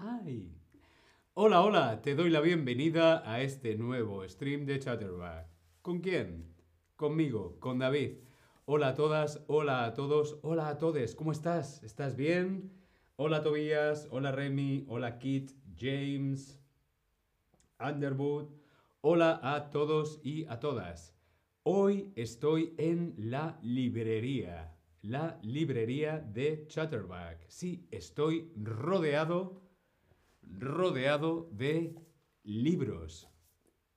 I Hola, hola, te doy la bienvenida a este nuevo stream de Chatterback. ¿Con quién? Conmigo, con David. Hola a todas, hola a todos, hola a todos, ¿cómo estás? ¿Estás bien? Hola Tobías, hola Remy, hola Kit, James, Underwood, hola a todos y a todas. Hoy estoy en la librería, la librería de Chatterback. Sí, estoy rodeado, rodeado de libros.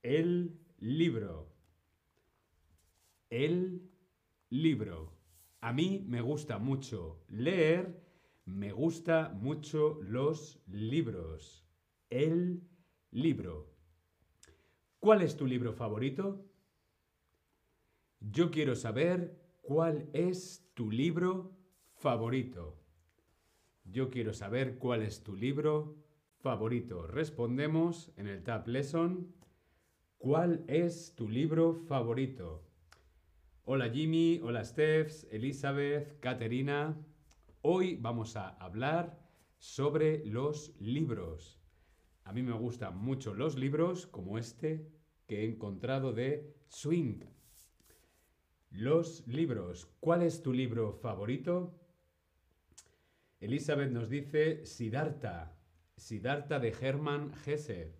El libro. El libro. A mí me gusta mucho leer, me gusta mucho los libros. El libro. ¿Cuál es tu libro favorito? Yo quiero saber cuál es tu libro favorito. Yo quiero saber cuál es tu libro favorito. Respondemos en el Tab Lesson. ¿Cuál es tu libro favorito? Hola Jimmy, hola Stephs, Elizabeth, Caterina. Hoy vamos a hablar sobre los libros. A mí me gustan mucho los libros como este que he encontrado de Swing. Los libros. ¿Cuál es tu libro favorito? Elizabeth nos dice Siddhartha. Siddhartha de Hermann Hesse.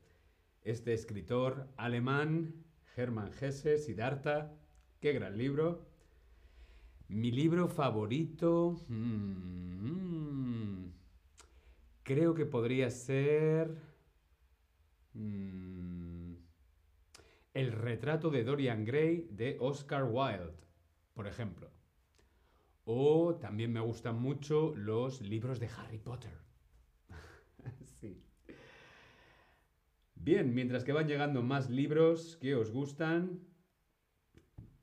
Este escritor alemán, Hermann Hesse, Siddhartha. Qué gran libro. Mi libro favorito. mm, creo que podría ser. mm, el retrato de Dorian Gray de Oscar Wilde, por ejemplo. O también me gustan mucho los libros de Harry Potter. sí. Bien, mientras que van llegando más libros que os gustan.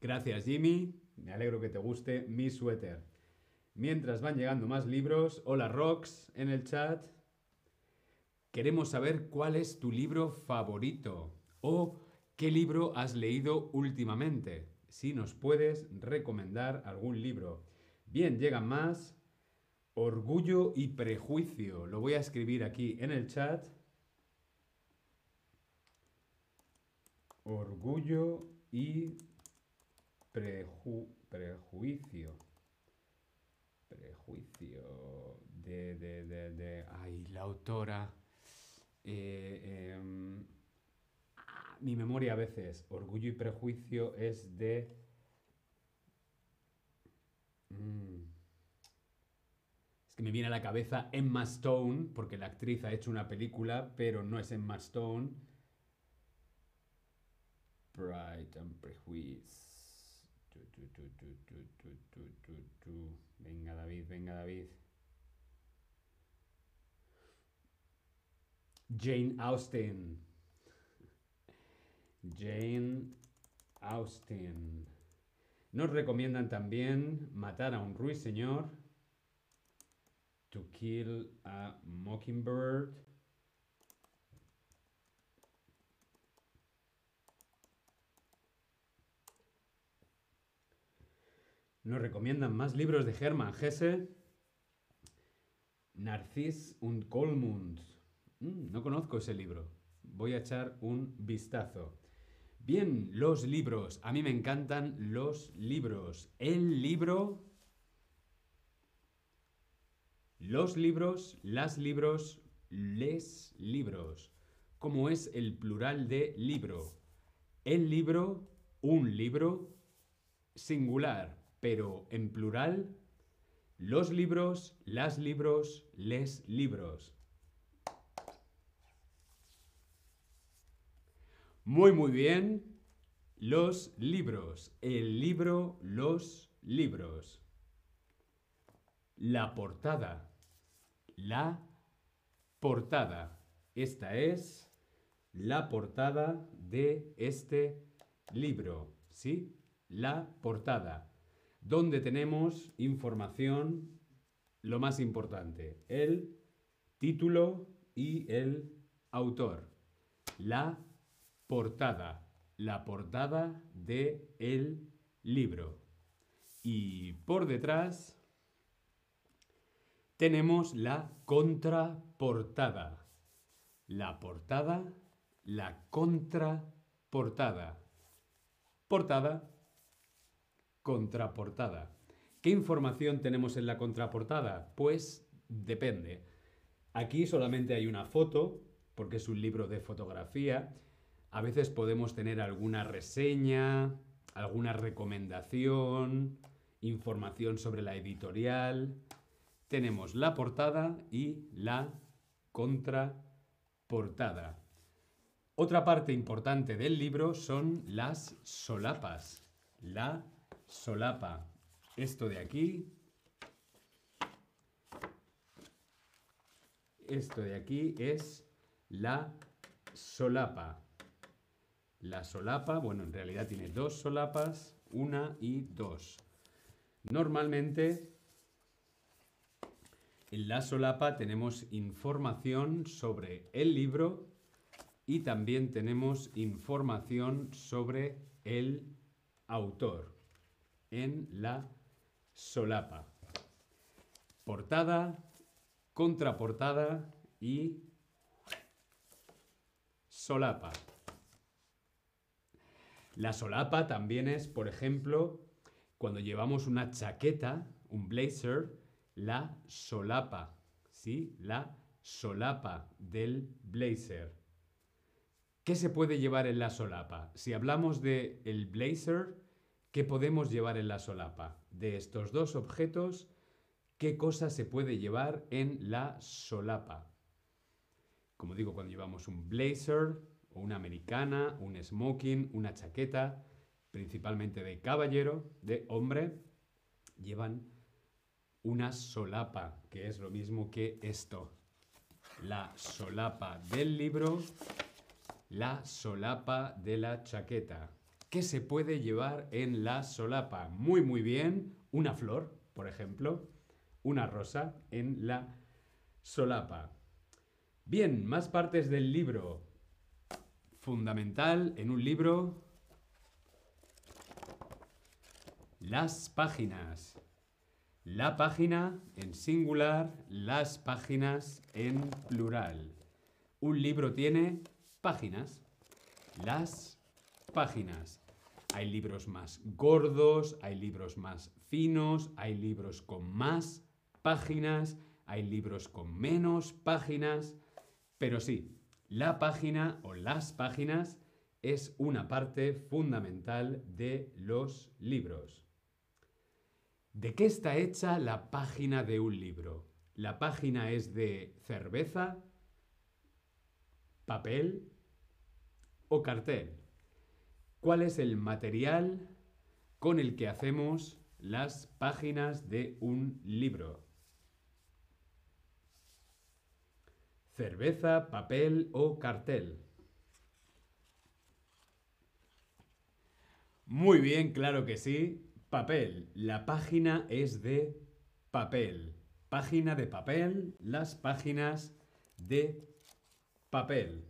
Gracias, Jimmy. Me alegro que te guste mi suéter. Mientras van llegando más libros, hola Rox en el chat. Queremos saber cuál es tu libro favorito o qué libro has leído últimamente. Si nos puedes recomendar algún libro. Bien, llegan más. Orgullo y prejuicio. Lo voy a escribir aquí en el chat. Orgullo y preju- prejuicio. Prejuicio. De, de, de, de. Ay, la autora. Eh, em, ah, mi memoria a veces. Orgullo y prejuicio es de. Mm. Es que me viene a la cabeza Emma Stone, porque la actriz ha hecho una película, pero no es Emma Stone. Pride and Prejuice. Tu, tu, tu, venga David, venga David. Jane Austen. Jane Austen. Nos recomiendan también matar a un ruiseñor. To Kill a Mockingbird. Nos recomiendan más libros de Hermann Hesse. Narcis und Kolmund. Mm, no conozco ese libro. Voy a echar un vistazo. Bien, los libros. A mí me encantan los libros. El libro. Los libros, las libros, les libros. ¿Cómo es el plural de libro? El libro, un libro, singular, pero en plural, los libros, las libros, les libros. Muy, muy bien. Los libros. El libro, los libros. La portada. La portada. Esta es la portada de este libro. ¿Sí? La portada. Donde tenemos información, lo más importante, el título y el autor. La portada. La portada de el libro. Y por detrás tenemos la contraportada. La portada, la contraportada. Portada, contraportada. ¿Qué información tenemos en la contraportada? Pues depende. Aquí solamente hay una foto, porque es un libro de fotografía. A veces podemos tener alguna reseña, alguna recomendación, información sobre la editorial. Tenemos la portada y la contraportada. Otra parte importante del libro son las solapas. La solapa. Esto de aquí. Esto de aquí es la solapa. La solapa, bueno, en realidad tiene dos solapas, una y dos. Normalmente en la solapa tenemos información sobre el libro y también tenemos información sobre el autor en la solapa. Portada, contraportada y solapa. La solapa también es, por ejemplo, cuando llevamos una chaqueta, un blazer, la solapa, ¿sí? La solapa del blazer. ¿Qué se puede llevar en la solapa? Si hablamos de el blazer, ¿qué podemos llevar en la solapa? De estos dos objetos, ¿qué cosa se puede llevar en la solapa? Como digo, cuando llevamos un blazer o una americana, un smoking, una chaqueta, principalmente de caballero, de hombre, llevan una solapa, que es lo mismo que esto. La solapa del libro, la solapa de la chaqueta. ¿Qué se puede llevar en la solapa? Muy, muy bien. Una flor, por ejemplo. Una rosa en la solapa. Bien, más partes del libro. Fundamental en un libro. Las páginas. La página en singular, las páginas en plural. Un libro tiene páginas. Las páginas. Hay libros más gordos, hay libros más finos, hay libros con más páginas, hay libros con menos páginas. Pero sí, la página o las páginas es una parte fundamental de los libros. ¿De qué está hecha la página de un libro? La página es de cerveza, papel o cartel. ¿Cuál es el material con el que hacemos las páginas de un libro? Cerveza, papel o cartel. Muy bien, claro que sí. Papel. La página es de papel. Página de papel. Las páginas de papel.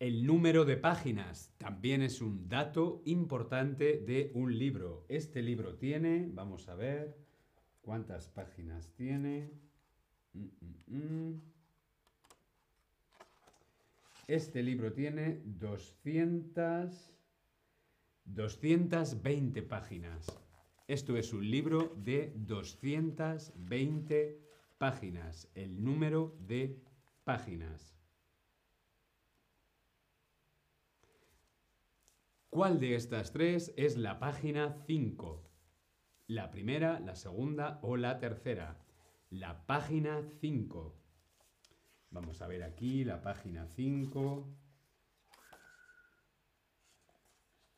El número de páginas también es un dato importante de un libro. Este libro tiene, vamos a ver, ¿cuántas páginas tiene? Mm, mm, mm. Este libro tiene 200... 220 páginas. Esto es un libro de 220 páginas, el número de páginas. ¿Cuál de estas tres es la página 5? ¿La primera, la segunda o la tercera? La página 5. Vamos a ver aquí la página 5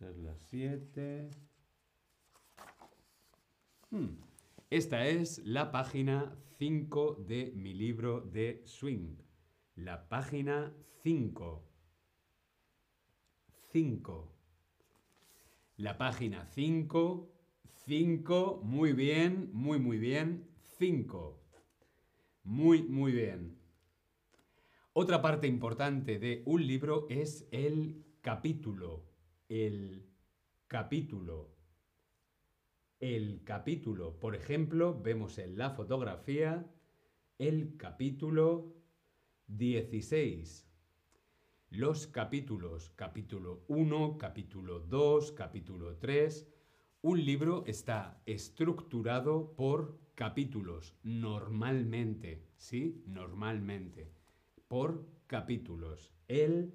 es la 7. Hmm. Esta es la página 5 de mi libro de swing. La página 5. 5. La página 5, 5, muy bien, muy, muy bien, 5. Muy, muy bien. Otra parte importante de un libro es el capítulo. El capítulo. El capítulo. Por ejemplo, vemos en la fotografía el capítulo 16. Los capítulos, capítulo 1, capítulo 2, capítulo 3. Un libro está estructurado por capítulos, normalmente, ¿sí? Normalmente por capítulos. El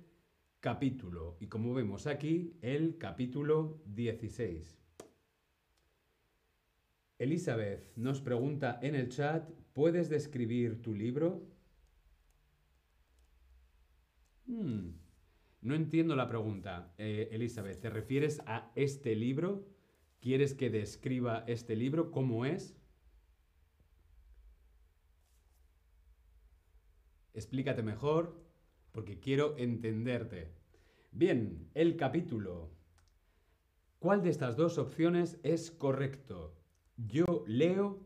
capítulo. Y como vemos aquí, el capítulo 16. Elizabeth nos pregunta en el chat, ¿puedes describir tu libro? Hmm, no entiendo la pregunta, eh, Elizabeth. ¿Te refieres a este libro? ¿Quieres que describa este libro? ¿Cómo es? Explícate mejor porque quiero entenderte. Bien, el capítulo. ¿Cuál de estas dos opciones es correcto? Yo leo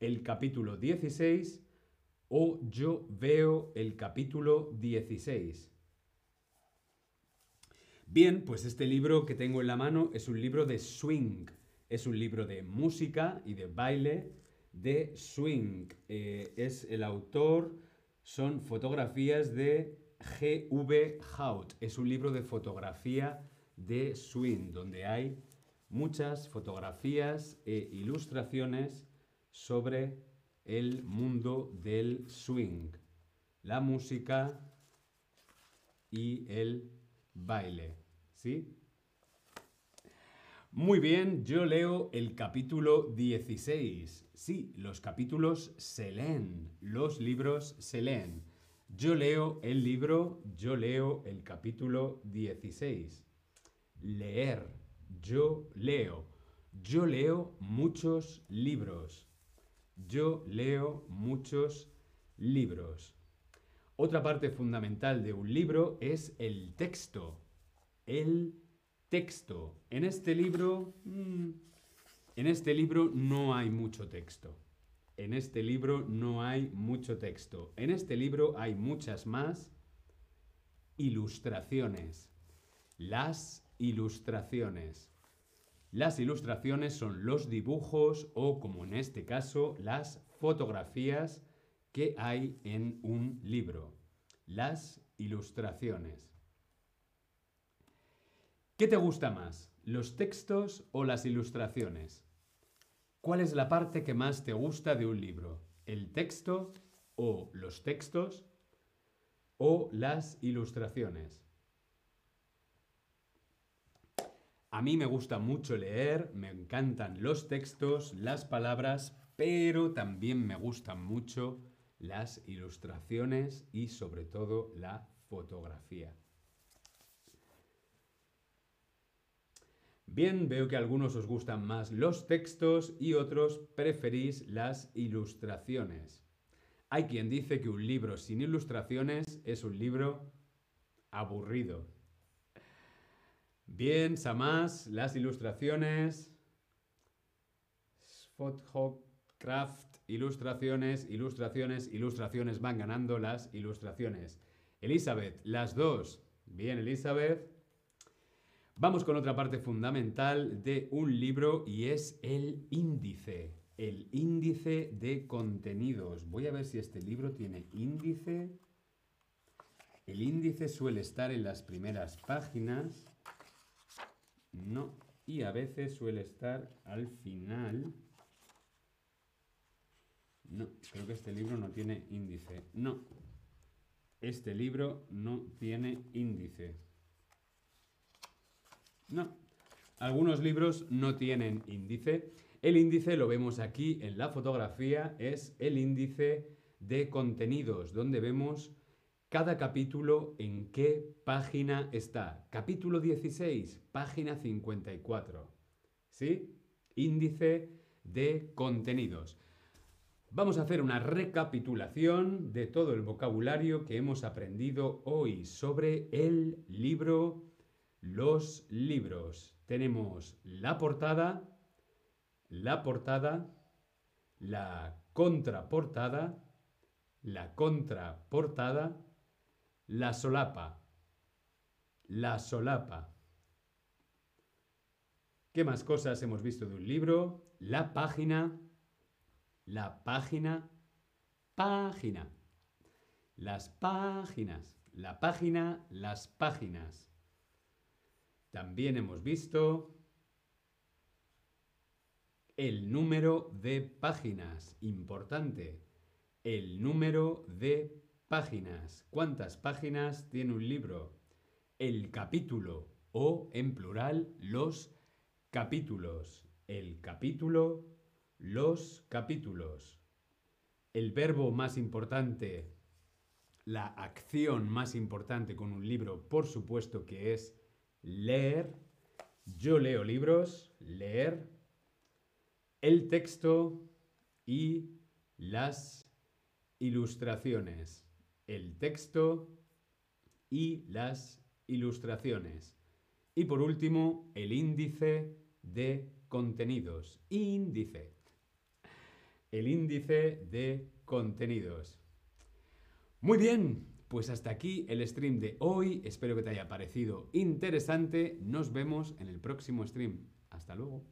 el capítulo 16 o yo veo el capítulo 16. Bien, pues este libro que tengo en la mano es un libro de swing. Es un libro de música y de baile de swing. Eh, es el autor son fotografías de G.V. Hout. Es un libro de fotografía de swing, donde hay muchas fotografías e ilustraciones sobre el mundo del swing, la música y el baile. ¿Sí? Muy bien, yo leo el capítulo 16. Sí, los capítulos se leen, los libros se leen. Yo leo el libro, yo leo el capítulo 16. Leer, yo leo. Yo leo muchos libros. Yo leo muchos libros. Otra parte fundamental de un libro es el texto. El Texto. En este libro, mm, en este libro no hay mucho texto. En este libro no hay mucho texto. En este libro hay muchas más ilustraciones. Las ilustraciones. Las ilustraciones son los dibujos o, como en este caso, las fotografías que hay en un libro. Las ilustraciones. ¿Qué te gusta más, los textos o las ilustraciones? ¿Cuál es la parte que más te gusta de un libro? ¿El texto o los textos o las ilustraciones? A mí me gusta mucho leer, me encantan los textos, las palabras, pero también me gustan mucho las ilustraciones y sobre todo la fotografía. Bien, veo que a algunos os gustan más los textos y otros preferís las ilustraciones. Hay quien dice que un libro sin ilustraciones es un libro aburrido. Bien, Samás, las ilustraciones. Craft, ilustraciones, ilustraciones, ilustraciones. Van ganando las ilustraciones. Elizabeth, las dos. Bien, Elizabeth. Vamos con otra parte fundamental de un libro y es el índice. El índice de contenidos. Voy a ver si este libro tiene índice. El índice suele estar en las primeras páginas. No. Y a veces suele estar al final. No, creo que este libro no tiene índice. No. Este libro no tiene índice. No. Algunos libros no tienen índice. El índice lo vemos aquí en la fotografía, es el índice de contenidos, donde vemos cada capítulo en qué página está. Capítulo 16, página 54. ¿Sí? Índice de contenidos. Vamos a hacer una recapitulación de todo el vocabulario que hemos aprendido hoy sobre el libro los libros. Tenemos la portada, la portada, la contraportada, la contraportada, la solapa, la solapa. ¿Qué más cosas hemos visto de un libro? La página, la página, página. Las páginas, la página, las páginas. También hemos visto el número de páginas, importante. El número de páginas. ¿Cuántas páginas tiene un libro? El capítulo o, en plural, los capítulos. El capítulo, los capítulos. El verbo más importante, la acción más importante con un libro, por supuesto que es leer. Yo leo libros, leer. El texto y las ilustraciones. El texto y las ilustraciones. Y por último, el índice de contenidos. Índice. El índice de contenidos. Muy bien, pues hasta aquí el stream de hoy. Espero que te haya parecido interesante. Nos vemos en el próximo stream. Hasta luego.